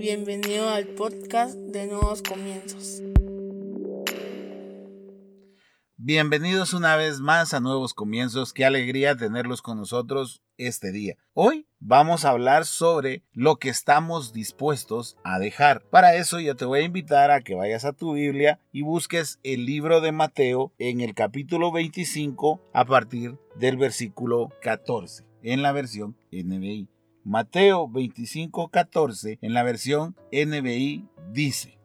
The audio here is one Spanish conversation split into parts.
Bienvenido al podcast de Nuevos Comienzos. Bienvenidos una vez más a Nuevos Comienzos. Qué alegría tenerlos con nosotros este día. Hoy vamos a hablar sobre lo que estamos dispuestos a dejar. Para eso yo te voy a invitar a que vayas a tu Biblia y busques el libro de Mateo en el capítulo 25 a partir del versículo 14 en la versión NBI. Mateo 25:14 en la versión NBI dice,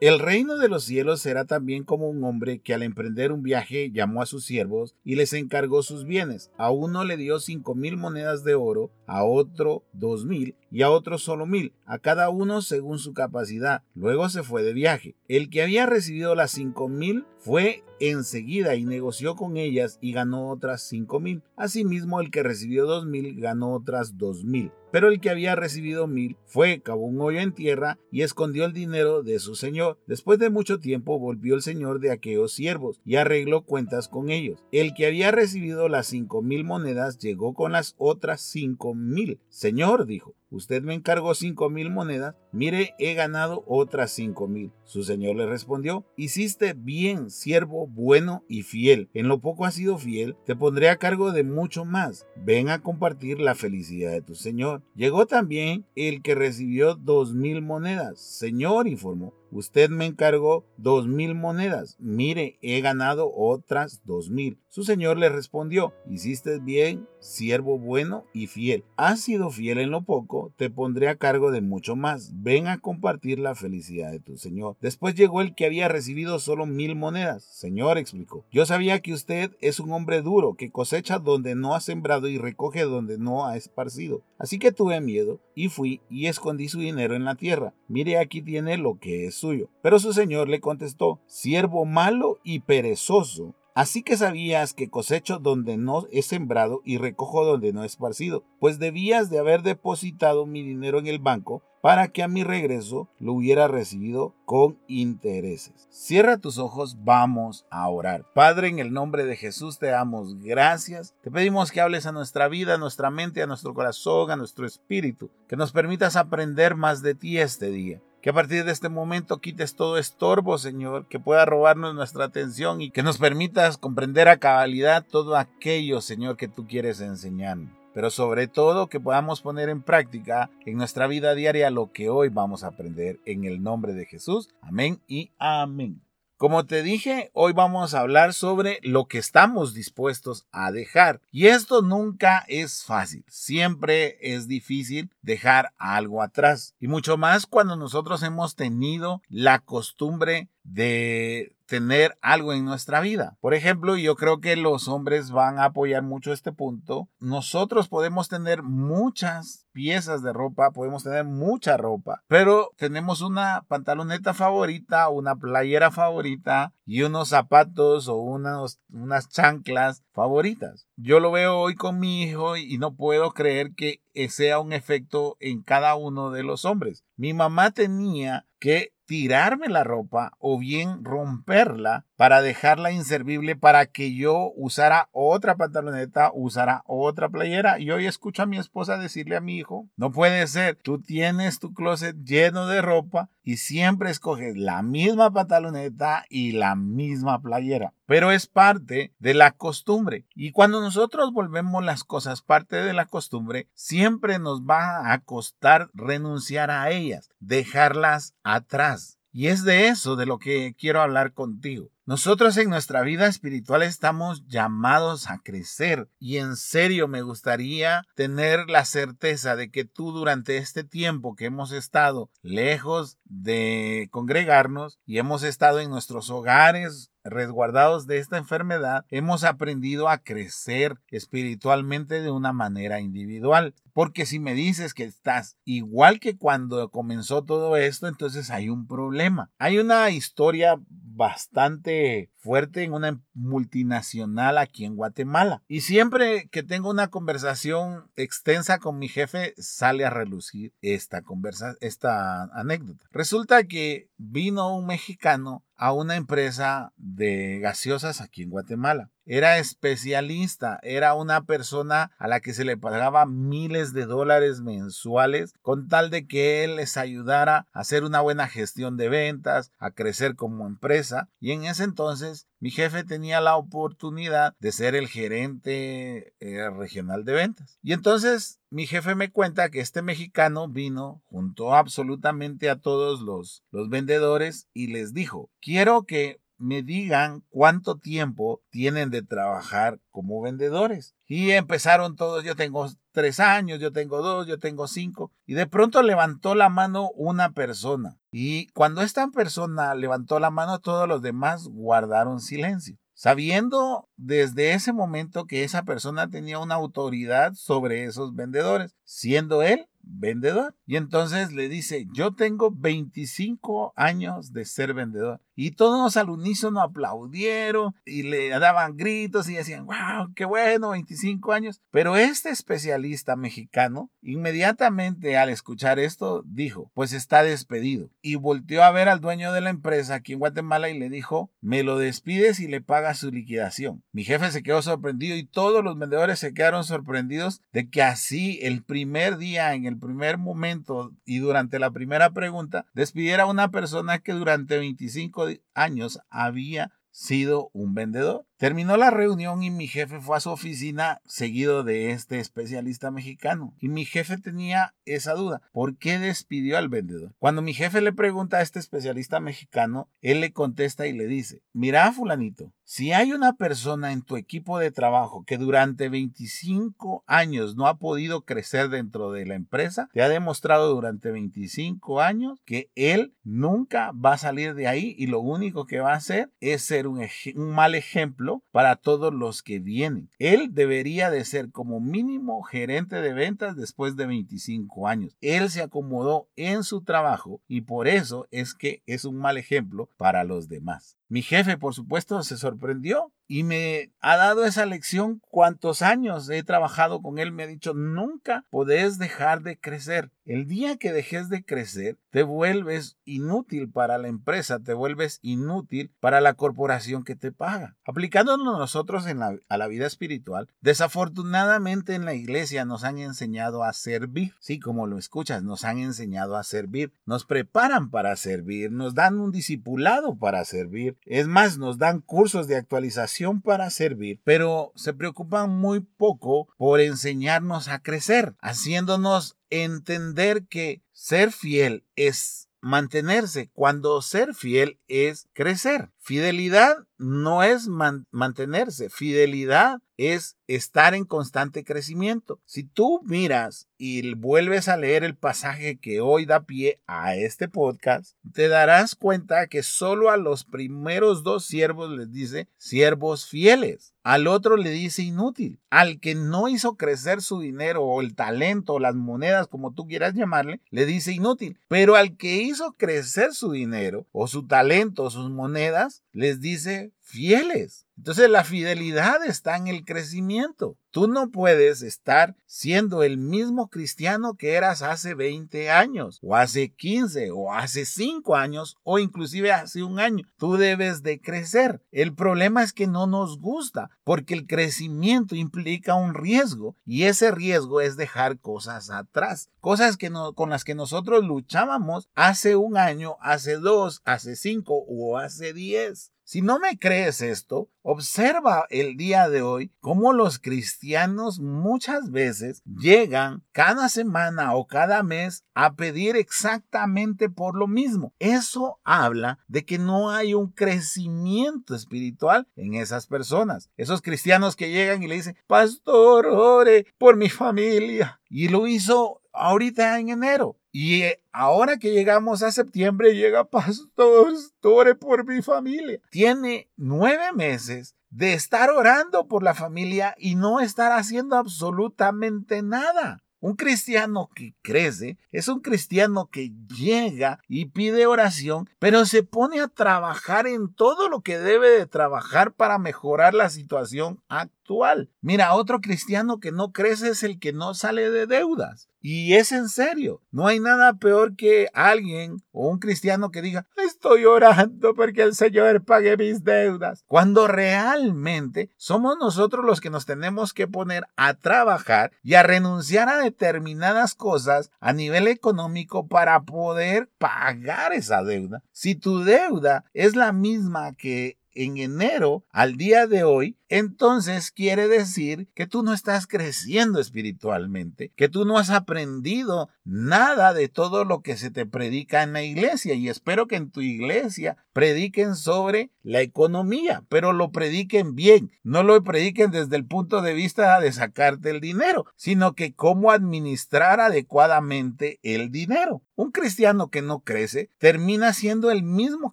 el reino de los cielos será también como un hombre que al emprender un viaje llamó a sus siervos y les encargó sus bienes. A uno le dio cinco mil monedas de oro, a otro dos mil y a otro solo mil, a cada uno según su capacidad. Luego se fue de viaje. El que había recibido las cinco mil fue enseguida y negoció con ellas y ganó otras cinco mil. Asimismo, el que recibió dos mil ganó otras dos mil. Pero el que había recibido mil fue, cavó un hoyo en tierra y escondió el dinero de su señor. Después de mucho tiempo volvió el señor de aquellos siervos y arregló cuentas con ellos. El que había recibido las cinco mil monedas llegó con las otras cinco mil. Señor, dijo, Usted me encargó cinco mil monedas, mire, he ganado otras cinco mil. Su señor le respondió, hiciste bien, siervo bueno y fiel. En lo poco has sido fiel, te pondré a cargo de mucho más. Ven a compartir la felicidad de tu señor. Llegó también el que recibió dos mil monedas. Señor, informó, Usted me encargó dos mil monedas. Mire, he ganado otras dos mil. Su señor le respondió, hiciste bien, siervo bueno y fiel. Has sido fiel en lo poco, te pondré a cargo de mucho más. Ven a compartir la felicidad de tu señor. Después llegó el que había recibido solo mil monedas. Señor, explicó, yo sabía que usted es un hombre duro, que cosecha donde no ha sembrado y recoge donde no ha esparcido. Así que tuve miedo y fui y escondí su dinero en la tierra. Mire, aquí tiene lo que es suyo. Pero su señor le contestó, siervo malo y perezoso. Así que sabías que cosecho donde no he sembrado y recojo donde no he esparcido, pues debías de haber depositado mi dinero en el banco para que a mi regreso lo hubiera recibido con intereses. Cierra tus ojos, vamos a orar. Padre, en el nombre de Jesús te damos gracias. Te pedimos que hables a nuestra vida, a nuestra mente, a nuestro corazón, a nuestro espíritu, que nos permitas aprender más de ti este día. Que a partir de este momento quites todo estorbo, Señor, que pueda robarnos nuestra atención y que nos permitas comprender a cabalidad todo aquello, Señor, que tú quieres enseñarnos. Pero sobre todo que podamos poner en práctica en nuestra vida diaria lo que hoy vamos a aprender en el nombre de Jesús. Amén y amén. Como te dije, hoy vamos a hablar sobre lo que estamos dispuestos a dejar. Y esto nunca es fácil. Siempre es difícil dejar algo atrás. Y mucho más cuando nosotros hemos tenido la costumbre de tener algo en nuestra vida. Por ejemplo, yo creo que los hombres van a apoyar mucho este punto. Nosotros podemos tener muchas piezas de ropa, podemos tener mucha ropa, pero tenemos una pantaloneta favorita, una playera favorita y unos zapatos o unas chanclas favoritas. Yo lo veo hoy con mi hijo y no puedo creer que sea un efecto en cada uno de los hombres. Mi mamá tenía que tirarme la ropa o bien romperla para dejarla inservible para que yo usara otra pantaloneta, usara otra playera. Y hoy escucho a mi esposa decirle a mi hijo, no puede ser, tú tienes tu closet lleno de ropa y siempre escoges la misma pantaloneta y la misma playera. Pero es parte de la costumbre. Y cuando nosotros volvemos las cosas parte de la costumbre, siempre nos va a costar renunciar a ellas, dejarlas atrás. Y es de eso de lo que quiero hablar contigo. Nosotros en nuestra vida espiritual estamos llamados a crecer y en serio me gustaría tener la certeza de que tú durante este tiempo que hemos estado lejos de congregarnos y hemos estado en nuestros hogares resguardados de esta enfermedad, hemos aprendido a crecer espiritualmente de una manera individual. Porque si me dices que estás igual que cuando comenzó todo esto, entonces hay un problema. Hay una historia bastante fuerte en una multinacional aquí en Guatemala. Y siempre que tengo una conversación extensa con mi jefe, sale a relucir esta, conversa esta anécdota. Resulta que vino un mexicano a una empresa de gaseosas aquí en Guatemala. Era especialista, era una persona a la que se le pagaba miles de dólares mensuales con tal de que él les ayudara a hacer una buena gestión de ventas, a crecer como empresa. Y en ese entonces mi jefe tenía la oportunidad de ser el gerente eh, regional de ventas. Y entonces mi jefe me cuenta que este mexicano vino, juntó absolutamente a todos los, los vendedores y les dijo, quiero que me digan cuánto tiempo tienen de trabajar como vendedores. Y empezaron todos, yo tengo tres años, yo tengo dos, yo tengo cinco. Y de pronto levantó la mano una persona. Y cuando esta persona levantó la mano, todos los demás guardaron silencio sabiendo desde ese momento que esa persona tenía una autoridad sobre esos vendedores, siendo él vendedor. Y entonces le dice, yo tengo 25 años de ser vendedor. Y todos al unísono aplaudieron y le daban gritos y decían, wow, qué bueno, 25 años. Pero este especialista mexicano, inmediatamente al escuchar esto, dijo, pues está despedido. Y volteó a ver al dueño de la empresa aquí en Guatemala y le dijo, me lo despides y le pagas su liquidación. Mi jefe se quedó sorprendido y todos los vendedores se quedaron sorprendidos de que así el primer día, en primer momento y durante la primera pregunta, despidiera a una persona que durante 25 años había sido un vendedor. Terminó la reunión y mi jefe fue a su oficina seguido de este especialista mexicano. Y mi jefe tenía esa duda. ¿Por qué despidió al vendedor? Cuando mi jefe le pregunta a este especialista mexicano, él le contesta y le dice, mira fulanito, si hay una persona en tu equipo de trabajo que durante 25 años no ha podido crecer dentro de la empresa, te ha demostrado durante 25 años que él nunca va a salir de ahí y lo único que va a hacer es ser un, un mal ejemplo para todos los que vienen. Él debería de ser como mínimo gerente de ventas después de 25 años. Él se acomodó en su trabajo y por eso es que es un mal ejemplo para los demás. Mi jefe, por supuesto, se sorprendió y me ha dado esa lección cuántos años he trabajado con él. Me ha dicho, nunca podés dejar de crecer. El día que dejes de crecer, te vuelves inútil para la empresa, te vuelves inútil para la corporación que te paga. Aplicándonos nosotros a la vida espiritual, desafortunadamente en la iglesia nos han enseñado a servir. Sí, como lo escuchas, nos han enseñado a servir. Nos preparan para servir, nos dan un discipulado para servir. Es más, nos dan cursos de actualización para servir, pero se preocupan muy poco por enseñarnos a crecer, haciéndonos entender que ser fiel es mantenerse, cuando ser fiel es crecer. Fidelidad no es mantenerse, fidelidad es estar en constante crecimiento. Si tú miras y vuelves a leer el pasaje que hoy da pie a este podcast, te darás cuenta que solo a los primeros dos siervos les dice siervos fieles. Al otro le dice inútil. Al que no hizo crecer su dinero o el talento o las monedas, como tú quieras llamarle, le dice inútil. Pero al que hizo crecer su dinero o su talento o sus monedas, les dice fieles. Entonces la fidelidad está en el crecimiento. Tú no puedes estar siendo el mismo cristiano que eras hace 20 años, o hace 15, o hace 5 años, o inclusive hace un año. Tú debes de crecer. El problema es que no nos gusta, porque el crecimiento implica un riesgo, y ese riesgo es dejar cosas atrás, cosas que con las que nosotros luchábamos hace un año, hace dos, hace cinco o hace diez. Si no me crees esto, observa el día de hoy cómo los cristianos muchas veces llegan cada semana o cada mes a pedir exactamente por lo mismo. Eso habla de que no hay un crecimiento espiritual en esas personas. Esos cristianos que llegan y le dicen, pastor, ore por mi familia. Y lo hizo ahorita en enero. Y eh, ahora que llegamos a septiembre, llega pastor, ore por mi familia. Tiene nueve meses de estar orando por la familia y no estar haciendo absolutamente nada. Un cristiano que crece es un cristiano que llega y pide oración, pero se pone a trabajar en todo lo que debe de trabajar para mejorar la situación actual. Mira, otro cristiano que no crece es el que no sale de deudas. Y es en serio. No hay nada peor que alguien o un cristiano que diga, estoy orando porque el Señor pague mis deudas. Cuando realmente somos nosotros los que nos tenemos que poner a trabajar y a renunciar a determinadas cosas a nivel económico para poder pagar esa deuda. Si tu deuda es la misma que en enero al día de hoy, entonces quiere decir que tú no estás creciendo espiritualmente, que tú no has aprendido nada de todo lo que se te predica en la iglesia. Y espero que en tu iglesia prediquen sobre la economía, pero lo prediquen bien, no lo prediquen desde el punto de vista de sacarte el dinero, sino que cómo administrar adecuadamente el dinero. Un cristiano que no crece termina siendo el mismo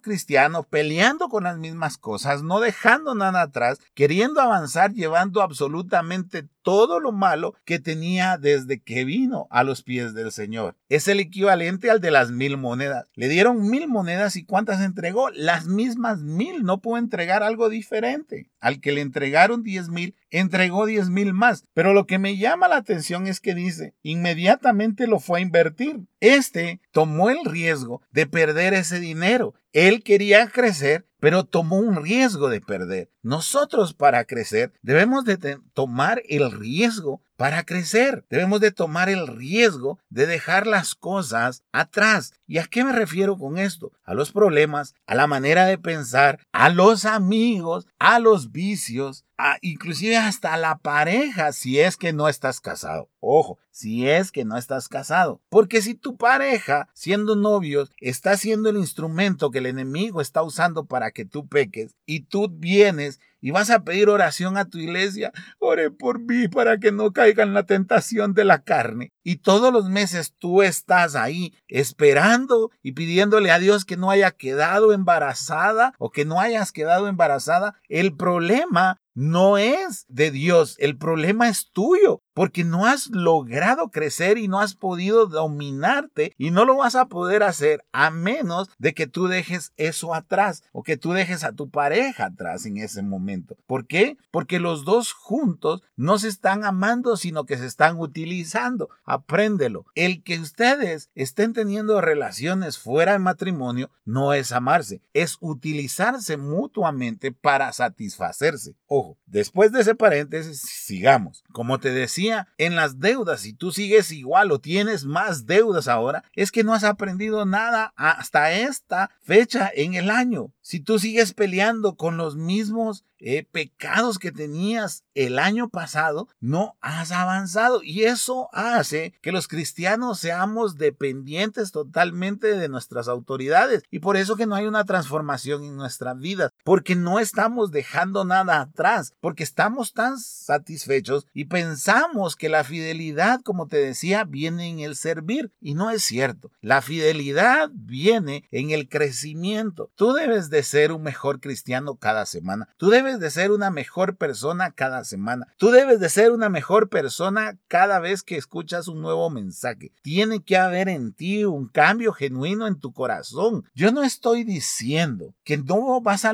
cristiano peleando con las mismas cosas, no dejando nada atrás, queriendo avanzar llevando absolutamente todo lo malo que tenía desde que vino a los pies del Señor. Es el equivalente al de las mil monedas. Le dieron mil monedas y ¿cuántas entregó? Las mismas mil. No pudo entregar algo diferente. Al que le entregaron diez mil, entregó diez mil más. Pero lo que me llama la atención es que dice, inmediatamente lo fue a invertir. Este tomó el riesgo de perder ese dinero. Él quería crecer, pero tomó un riesgo de perder. Nosotros para crecer debemos de tomar el riesgo para crecer. Debemos de tomar el riesgo de dejar las cosas atrás. ¿Y a qué me refiero con esto? A los problemas, a la manera de pensar, a los amigos, a los vicios, a inclusive hasta la pareja si es que no estás casado. Ojo, si es que no estás casado. Porque si tu pareja, siendo novios, está siendo el instrumento que el enemigo está usando para que tú peques y tú vienes y vas a pedir oración a tu iglesia, ore por mí para que no caiga en la tentación de la carne. Y todos los meses tú estás ahí esperando y pidiéndole a Dios que no haya quedado embarazada o que no hayas quedado embarazada. El problema no es de Dios, el problema es tuyo, porque no has logrado crecer y no has podido dominarte y no lo vas a poder hacer a menos de que tú dejes eso atrás o que tú dejes a tu pareja atrás en ese momento. ¿Por qué? Porque los dos juntos no se están amando, sino que se están utilizando. Apréndelo. El que ustedes estén teniendo relaciones fuera de matrimonio no es amarse, es utilizarse mutuamente para satisfacerse. Ojo, después de ese paréntesis, sigamos. Como te decía, en las deudas, si tú sigues igual o tienes más deudas ahora, es que no has aprendido nada hasta esta fecha en el año. Si tú sigues peleando con los mismos eh, pecados que tenías el año pasado, no has avanzado. Y eso hace que los cristianos seamos dependientes totalmente de nuestras autoridades. Y por eso que no hay una transformación en nuestras vidas, porque no estamos dejando nada atrás, porque estamos tan satisfechos y pensamos que la fidelidad, como te decía, viene en el servir. Y no es cierto. La fidelidad viene en el crecimiento. Tú debes de ser un mejor cristiano cada semana. Tú debes de ser una mejor persona cada semana. Tú debes de ser una mejor persona cada vez que escuchas un nuevo mensaje. Tiene que haber en ti un cambio genuino en tu corazón. Yo no estoy diciendo que no vas a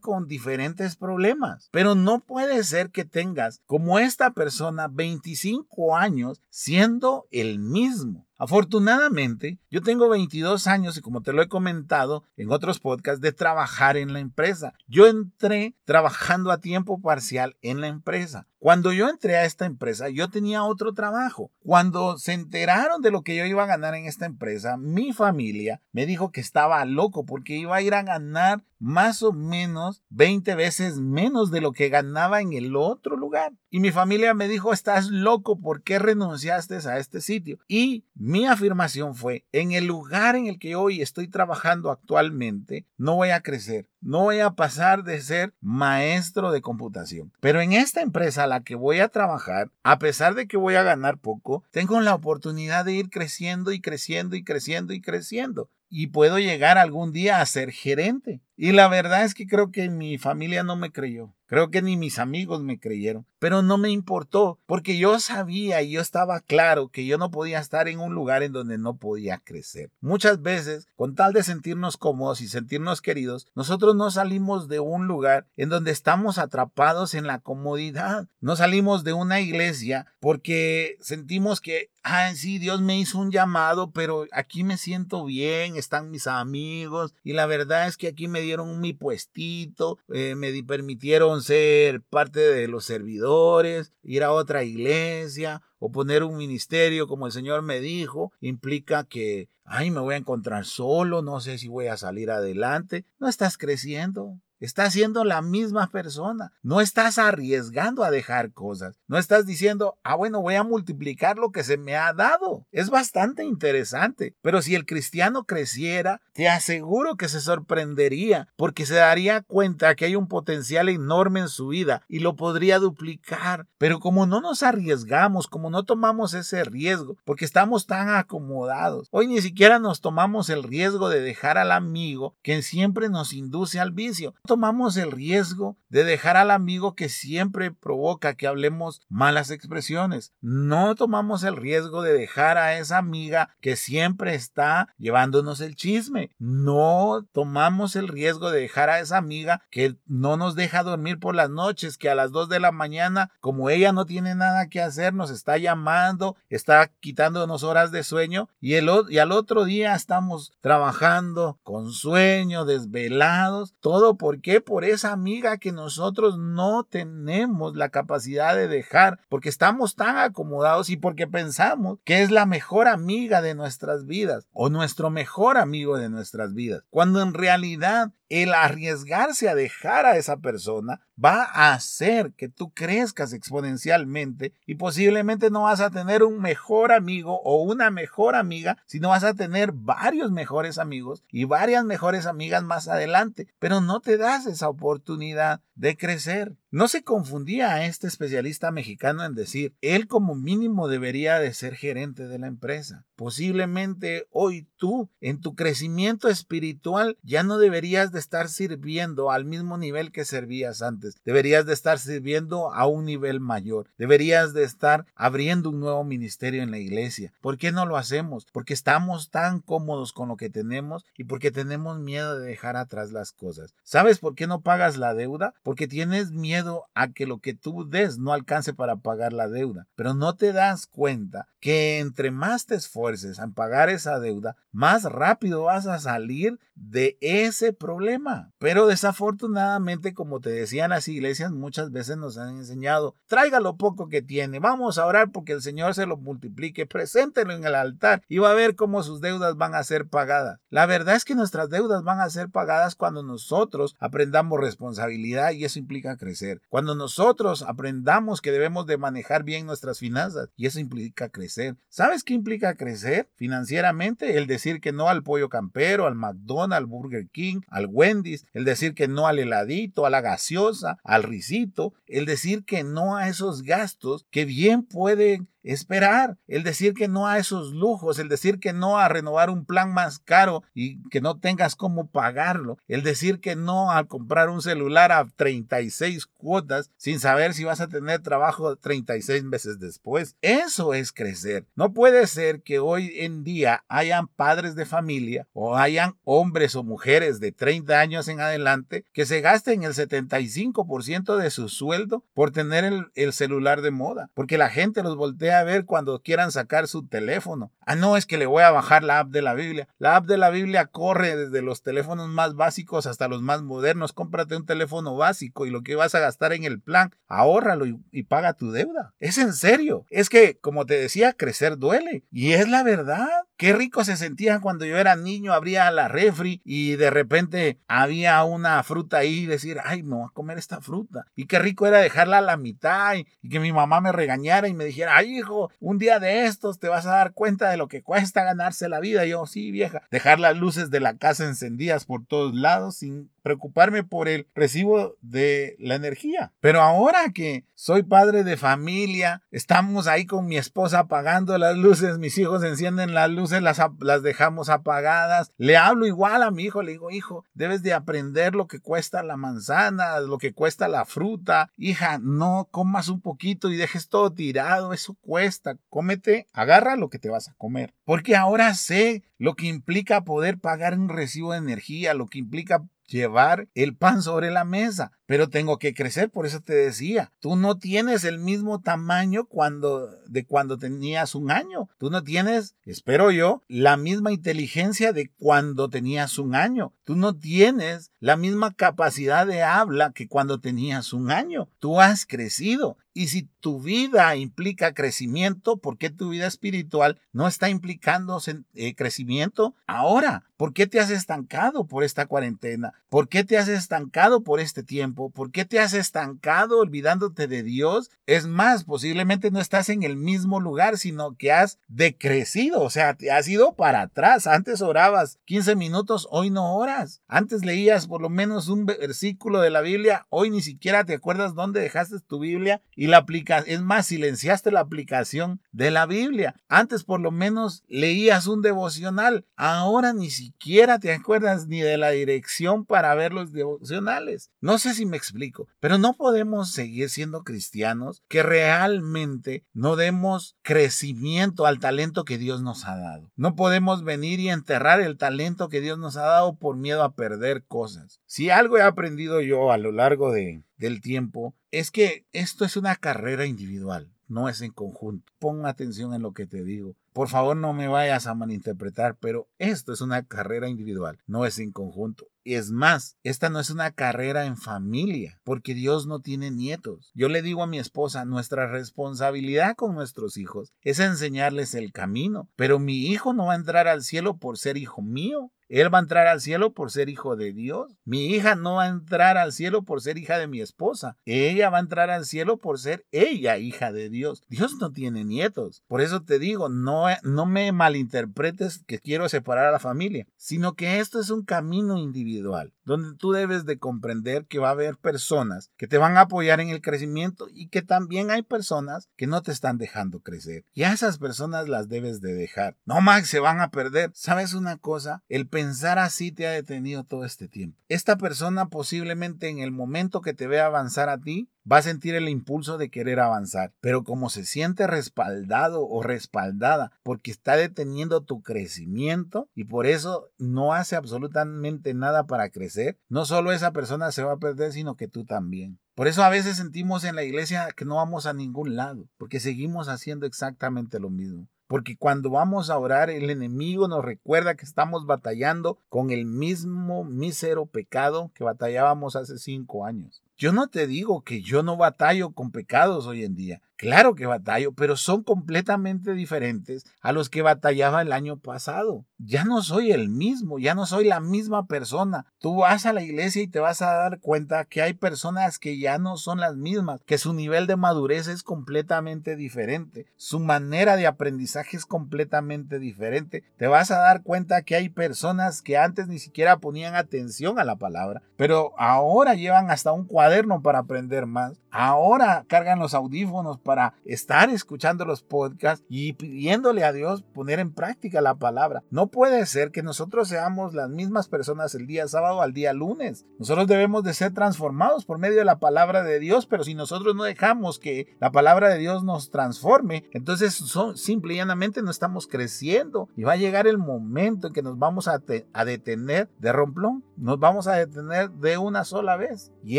con diferentes problemas, pero no puede ser que tengas como esta persona 25 años siendo el mismo. Afortunadamente, yo tengo 22 años y como te lo he comentado en otros podcasts, de trabajar en la empresa. Yo entré trabajando a tiempo parcial en la empresa. Cuando yo entré a esta empresa, yo tenía otro trabajo. Cuando se enteraron de lo que yo iba a ganar en esta empresa, mi familia me dijo que estaba loco porque iba a ir a ganar más o menos 20 veces menos de lo que ganaba en el otro lugar. Y mi familia me dijo, estás loco, ¿por qué renunciaste a este sitio? Y mi afirmación fue, en el lugar en el que hoy estoy trabajando actualmente, no voy a crecer, no voy a pasar de ser maestro de computación. Pero en esta empresa a la que voy a trabajar, a pesar de que voy a ganar poco, tengo la oportunidad de ir creciendo y creciendo y creciendo y creciendo. Y puedo llegar algún día a ser gerente. Y la verdad es que creo que mi familia no me creyó. Creo que ni mis amigos me creyeron, pero no me importó porque yo sabía y yo estaba claro que yo no podía estar en un lugar en donde no podía crecer. Muchas veces, con tal de sentirnos cómodos y sentirnos queridos, nosotros no salimos de un lugar en donde estamos atrapados en la comodidad. No salimos de una iglesia porque sentimos que ah, sí, Dios me hizo un llamado, pero aquí me siento bien, están mis amigos y la verdad es que aquí me dieron mi puestito, eh, me permitieron ser parte de los servidores, ir a otra iglesia o poner un ministerio como el Señor me dijo, implica que, ay, me voy a encontrar solo, no sé si voy a salir adelante. No estás creciendo, Estás siendo la misma persona. No estás arriesgando a dejar cosas. No estás diciendo, ah, bueno, voy a multiplicar lo que se me ha dado. Es bastante interesante. Pero si el cristiano creciera, te aseguro que se sorprendería porque se daría cuenta que hay un potencial enorme en su vida y lo podría duplicar. Pero como no nos arriesgamos, como no tomamos ese riesgo, porque estamos tan acomodados, hoy ni siquiera nos tomamos el riesgo de dejar al amigo que siempre nos induce al vicio tomamos el riesgo de dejar al amigo que siempre provoca que hablemos malas expresiones. No tomamos el riesgo de dejar a esa amiga que siempre está llevándonos el chisme. No tomamos el riesgo de dejar a esa amiga que no nos deja dormir por las noches, que a las 2 de la mañana, como ella no tiene nada que hacer, nos está llamando, está quitándonos horas de sueño y, el, y al otro día estamos trabajando con sueño, desvelados, todo porque qué? Por esa amiga que nosotros no tenemos la capacidad de dejar, porque estamos tan acomodados y porque pensamos que es la mejor amiga de nuestras vidas o nuestro mejor amigo de nuestras vidas, cuando en realidad el arriesgarse a dejar a esa persona va a hacer que tú crezcas exponencialmente y posiblemente no vas a tener un mejor amigo o una mejor amiga, sino vas a tener varios mejores amigos y varias mejores amigas más adelante, pero no te das esa oportunidad de crecer. No se confundía a este especialista mexicano en decir, él como mínimo debería de ser gerente de la empresa. Posiblemente hoy tú, en tu crecimiento espiritual, ya no deberías de estar sirviendo al mismo nivel que servías antes. Deberías de estar sirviendo a un nivel mayor. Deberías de estar abriendo un nuevo ministerio en la iglesia. ¿Por qué no lo hacemos? Porque estamos tan cómodos con lo que tenemos y porque tenemos miedo de dejar atrás las cosas. ¿Sabes por qué no pagas la deuda? Porque tienes miedo a que lo que tú des no alcance para pagar la deuda. Pero no te das cuenta que entre más te esfuerces en pagar esa deuda, más rápido vas a salir de ese problema. Pero desafortunadamente, como te decían las iglesias, muchas veces nos han enseñado, traiga lo poco que tiene, vamos a orar porque el Señor se lo multiplique, preséntelo en el altar y va a ver cómo sus deudas van a ser pagadas. La verdad es que nuestras deudas van a ser pagadas cuando nosotros aprendamos responsabilidad y eso implica crecer. Cuando nosotros aprendamos que debemos de manejar bien nuestras finanzas y eso implica crecer. ¿Sabes qué implica crecer financieramente? El decir que no al pollo campero, al McDonald's, al Burger King, al Wendy's, el decir que no al heladito, a la gaseosa, al risito, el decir que no a esos gastos que bien pueden esperar, el decir que no a esos lujos, el decir que no a renovar un plan más caro y que no tengas cómo pagarlo, el decir que no al comprar un celular a 36 cuotas sin saber si vas a tener trabajo 36 meses después. Eso es crecer. No puede ser que hoy en día hayan padres de familia o hayan hombres o mujeres de 30 años en adelante que se gasten el 75% de su sueldo por tener el, el celular de moda, porque la gente los voltea a ver cuando quieran sacar su teléfono. Ah, no, es que le voy a bajar la app de la Biblia. La app de la Biblia corre desde los teléfonos más básicos hasta los más modernos. Cómprate un teléfono básico y lo que vas a gastar en el plan, ahórralo y, y paga tu deuda. Es en serio. Es que, como te decía, crecer duele. Y es la verdad. Qué rico se sentía cuando yo era niño, abría la refri y de repente había una fruta ahí y decir, ay, me voy a comer esta fruta. Y qué rico era dejarla a la mitad y, que mi mamá me regañara y me dijera, ay, hijo, un día de estos te vas a dar cuenta de lo que cuesta ganarse la vida. Yo, sí, vieja, dejar las luces de la casa encendidas por todos lados sin preocuparme por el recibo de la energía. Pero ahora que soy padre de familia, estamos ahí con mi esposa apagando las luces, mis hijos encienden las luces luces las, las dejamos apagadas. Le hablo igual a mi hijo, le digo, hijo, debes de aprender lo que cuesta la manzana, lo que cuesta la fruta. Hija, no comas un poquito y dejes todo tirado, eso cuesta. Cómete, agarra lo que te vas a comer. Porque ahora sé lo que implica poder pagar un recibo de energía, lo que implica llevar el pan sobre la mesa, pero tengo que crecer, por eso te decía, tú no tienes el mismo tamaño cuando de cuando tenías un año, tú no tienes, espero yo, la misma inteligencia de cuando tenías un año, tú no tienes la misma capacidad de habla que cuando tenías un año, tú has crecido y si tu vida implica crecimiento, ¿por qué tu vida espiritual no está implicando eh, crecimiento ahora? ¿Por qué te has estancado por esta cuarentena? ¿Por qué te has estancado por este tiempo? ¿Por qué te has estancado olvidándote de Dios? Es más, posiblemente no estás en el mismo lugar, sino que has decrecido, o sea, te has ido para atrás. Antes orabas 15 minutos, hoy no oras. Antes leías por lo menos un versículo de la Biblia, hoy ni siquiera te acuerdas dónde dejaste tu Biblia y la aplicación, es más, silenciaste la aplicación de la Biblia. Antes por lo menos leías un devocional, ahora ni siquiera te acuerdas ni de la dirección para ver los devocionales. No sé si me explico, pero no podemos seguir siendo cristianos que realmente no demos crecimiento al talento que Dios nos ha dado. No podemos venir y enterrar el talento que Dios nos ha dado por miedo a perder cosas. Si algo he aprendido yo a lo largo de, del tiempo es que esto es una carrera individual no es en conjunto. Pon atención en lo que te digo. Por favor, no me vayas a malinterpretar, pero esto es una carrera individual, no es en conjunto. Es más, esta no es una carrera en familia, porque Dios no tiene nietos. Yo le digo a mi esposa, nuestra responsabilidad con nuestros hijos es enseñarles el camino, pero mi hijo no va a entrar al cielo por ser hijo mío. Él va a entrar al cielo por ser hijo de Dios. Mi hija no va a entrar al cielo por ser hija de mi esposa. Ella va a entrar al cielo por ser ella hija de Dios. Dios no tiene nietos. Por eso te digo, no, no me malinterpretes que quiero separar a la familia, sino que esto es un camino individual, individual donde tú debes de comprender que va a haber personas que te van a apoyar en el crecimiento y que también hay personas que no te están dejando crecer. Y a esas personas las debes de dejar. No, Max, se van a perder. ¿Sabes una cosa? El pensar así te ha detenido todo este tiempo. Esta persona posiblemente en el momento que te vea avanzar a ti, va a sentir el impulso de querer avanzar, pero como se siente respaldado o respaldada porque está deteniendo tu crecimiento y por eso no hace absolutamente nada para crecer, no solo esa persona se va a perder, sino que tú también. Por eso a veces sentimos en la iglesia que no vamos a ningún lado, porque seguimos haciendo exactamente lo mismo. Porque cuando vamos a orar, el enemigo nos recuerda que estamos batallando con el mismo mísero pecado que batallábamos hace cinco años. Yo no te digo que yo no batallo con pecados hoy en día. Claro que batallo, pero son completamente diferentes a los que batallaba el año pasado. Ya no soy el mismo, ya no soy la misma persona. Tú vas a la iglesia y te vas a dar cuenta que hay personas que ya no son las mismas, que su nivel de madurez es completamente diferente, su manera de aprendizaje es completamente diferente. Te vas a dar cuenta que hay personas que antes ni siquiera ponían atención a la palabra, pero ahora llevan hasta un cuaderno para aprender más. Ahora cargan los audífonos para estar escuchando los podcasts y pidiéndole a Dios poner en práctica la palabra. No puede ser que nosotros seamos las mismas personas el día sábado al día lunes. Nosotros debemos de ser transformados por medio de la palabra de Dios, pero si nosotros no dejamos que la palabra de Dios nos transforme, entonces son, simple y llanamente no estamos creciendo y va a llegar el momento en que nos vamos a, a detener de romplón, nos vamos a detener de una sola vez y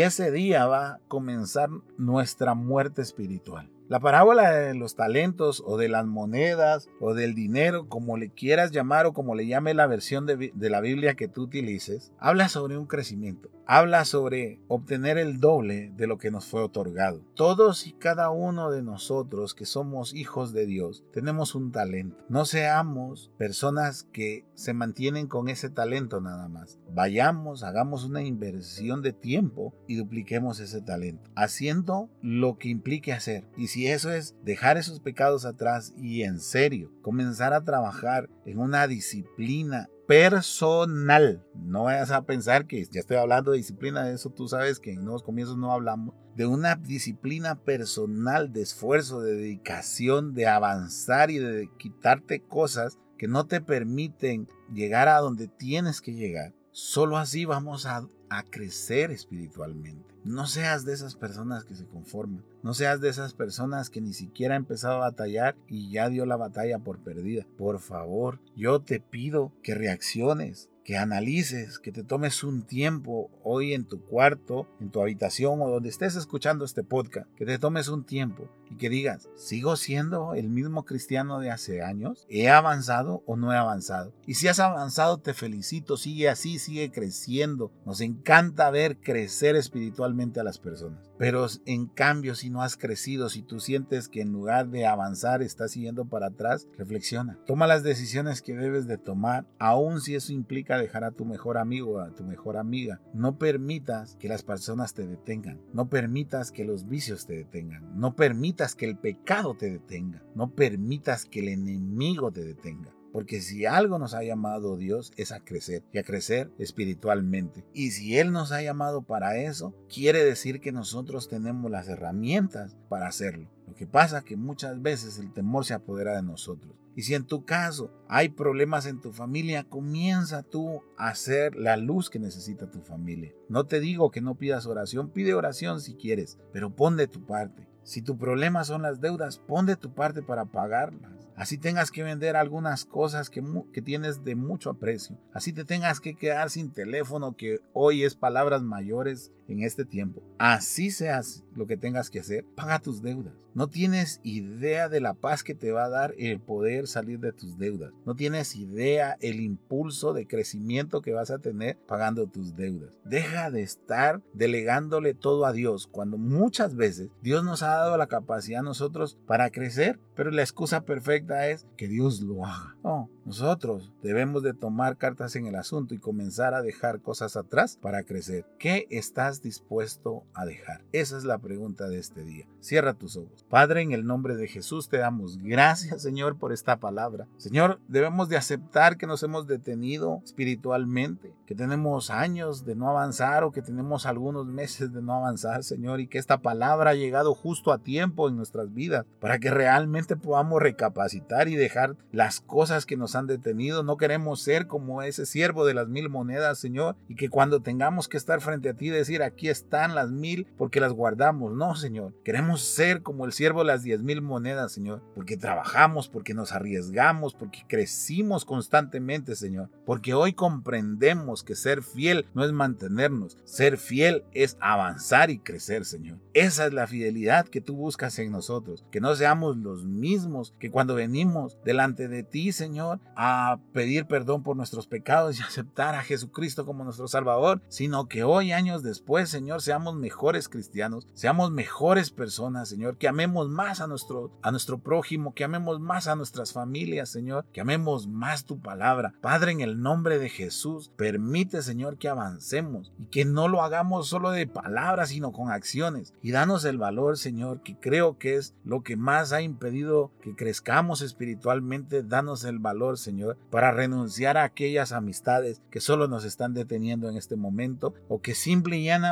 ese día va a comenzar nuestra muerte espiritual. La parábola de los talentos o de las monedas o del dinero, como le quieras llamar o como le llame la versión de, la Biblia que tú utilices, habla sobre un crecimiento, habla sobre obtener el doble de lo que nos fue otorgado. Todos y cada uno de nosotros que somos hijos de Dios tenemos un talento. No seamos personas que se mantienen con ese talento nada más. Vayamos, hagamos una inversión de tiempo y dupliquemos ese talento, haciendo lo que implique hacer. Eso es dejar esos pecados atrás y en serio comenzar a trabajar en una disciplina personal. No vayas a pensar que ya estoy hablando de disciplina, de eso tú sabes que en nuevos comienzos no hablamos. De una disciplina personal, de esfuerzo, de dedicación, de avanzar y de quitarte cosas que no te permiten llegar a donde tienes que llegar, solo así vamos a, a crecer espiritualmente. No seas de esas personas que se conforman. No seas de esas personas que ni siquiera ha empezado a batallar y ya dio la batalla por perdida. Por favor, yo te pido que reacciones, que analices, que te tomes un tiempo hoy en tu cuarto, en tu habitación o donde estés escuchando este podcast, que te tomes un tiempo y que digas, ¿sigo siendo el mismo cristiano de hace años? ¿He avanzado o no he avanzado? Y si has avanzado, te felicito, sigue así, sigue creciendo. Nos encanta ver crecer espiritualmente a las personas. Pero en cambio, si no has crecido, si tú sientes que en lugar de avanzar estás siguiendo para atrás, reflexiona. Toma las decisiones que debes de tomar, aun si eso implica dejar a tu mejor amigo a tu mejor amiga. No permitas que las personas te detengan. No permitas que los vicios te detengan. No permitas que el pecado te detenga. No permitas que el enemigo te detenga. Porque si algo nos ha llamado Dios es a crecer y a crecer espiritualmente. Y si Él nos ha llamado para eso, quiere decir que nosotros tenemos las herramientas para hacerlo. Lo que pasa es que muchas veces el temor se apodera de nosotros. Y si en tu caso hay problemas en tu familia, comienza tú a hacer la luz que necesita tu familia. No te digo que no pidas oración, pide oración si quieres, pero pon de tu parte. Si tu problema son las deudas, pon de tu parte para pagarlas. Así tengas que vender algunas cosas que, que, tienes de mucho aprecio. Así te tengas que quedar sin teléfono, que hoy es palabras mayores en este tiempo. Así seas lo que tengas que hacer, paga tus deudas. No tienes idea de la paz que te va a dar el poder salir de tus deudas. No tienes idea el impulso de crecimiento que vas a tener pagando tus deudas. Deja de estar delegándole todo a Dios cuando muchas veces Dios nos ha dado la capacidad a nosotros para crecer, pero la excusa perfecta es que Dios lo haga. No, nosotros debemos de tomar cartas en el asunto y comenzar a dejar cosas atrás para crecer. ¿Qué estás dispuesto a dejar? Esa es la pregunta de este día. Cierra tus ojos. Padre, en el nombre de Jesús te damos gracias, Señor, por esta palabra. Señor, debemos de aceptar que nos hemos detenido espiritualmente, que tenemos años de no avanzar o que tenemos algunos meses de no avanzar, Señor, y que esta palabra ha llegado justo a tiempo en nuestras vidas para que realmente podamos recapacitar y dejar las cosas que nos han detenido. No queremos ser como ese siervo de las mil monedas, Señor, y que cuando tengamos que estar frente a ti decir, aquí están las mil porque las guardamos. No, Señor. Queremos ser como el siervo las diez mil monedas, Señor, porque trabajamos, porque nos arriesgamos, porque crecimos constantemente, Señor, porque hoy comprendemos que ser fiel no es mantenernos, ser fiel es avanzar y crecer, Señor. Esa es la fidelidad que tú buscas en nosotros, que no seamos los mismos que cuando venimos delante de ti, Señor, a pedir perdón por nuestros pecados y aceptar a Jesucristo como nuestro Salvador, sino que hoy, años después, Señor, seamos mejores cristianos, seamos mejores personas, Señor, que amemos más a nuestro, a nuestro prójimo, que amemos más a nuestras familias, Señor, que amemos más tu palabra. Padre, en el nombre de Jesús, permite, Señor, que avancemos y que no lo hagamos solo de palabras, sino con acciones. Y danos el valor, Señor, que creo que es lo que más ha impedido que crezcamos espiritualmente. Danos el valor, Señor, para renunciar a aquellas amistades que solo nos están deteniendo en este momento o que simple y llanamente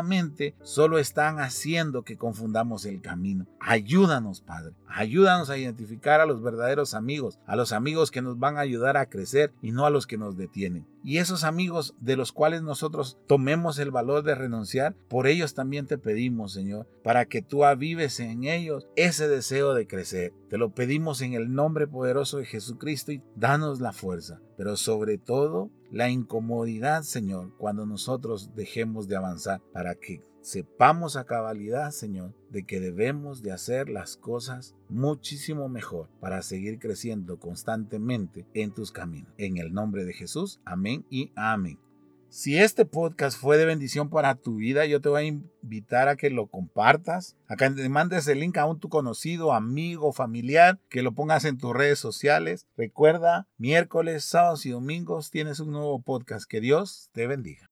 solo están haciendo que confundamos el camino. Ayúdanos, Padre. Ayúdanos a identificar a los verdaderos amigos, a los amigos que nos van a ayudar a crecer y no a los que nos detienen. Y esos amigos de los cuales nosotros tomemos el valor de renunciar, por ellos también te pedimos, Señor, para que tú avives en ellos ese deseo de crecer. Te lo pedimos en el nombre poderoso de Jesucristo y danos la fuerza, pero sobre todo la incomodidad, Señor, cuando nosotros dejemos de avanzar para que sepamos a cabalidad, Señor, de que debemos de hacer las cosas muchísimo mejor para seguir creciendo constantemente en tus caminos. En el nombre de Jesús, amén y amén. Si este podcast fue de bendición para tu vida, yo te voy a invitar a que lo compartas, a que te mandes el link a un tu conocido, amigo, familiar, que lo pongas en tus redes sociales. Recuerda, miércoles, sábados y domingos tienes un nuevo podcast. Que Dios te bendiga.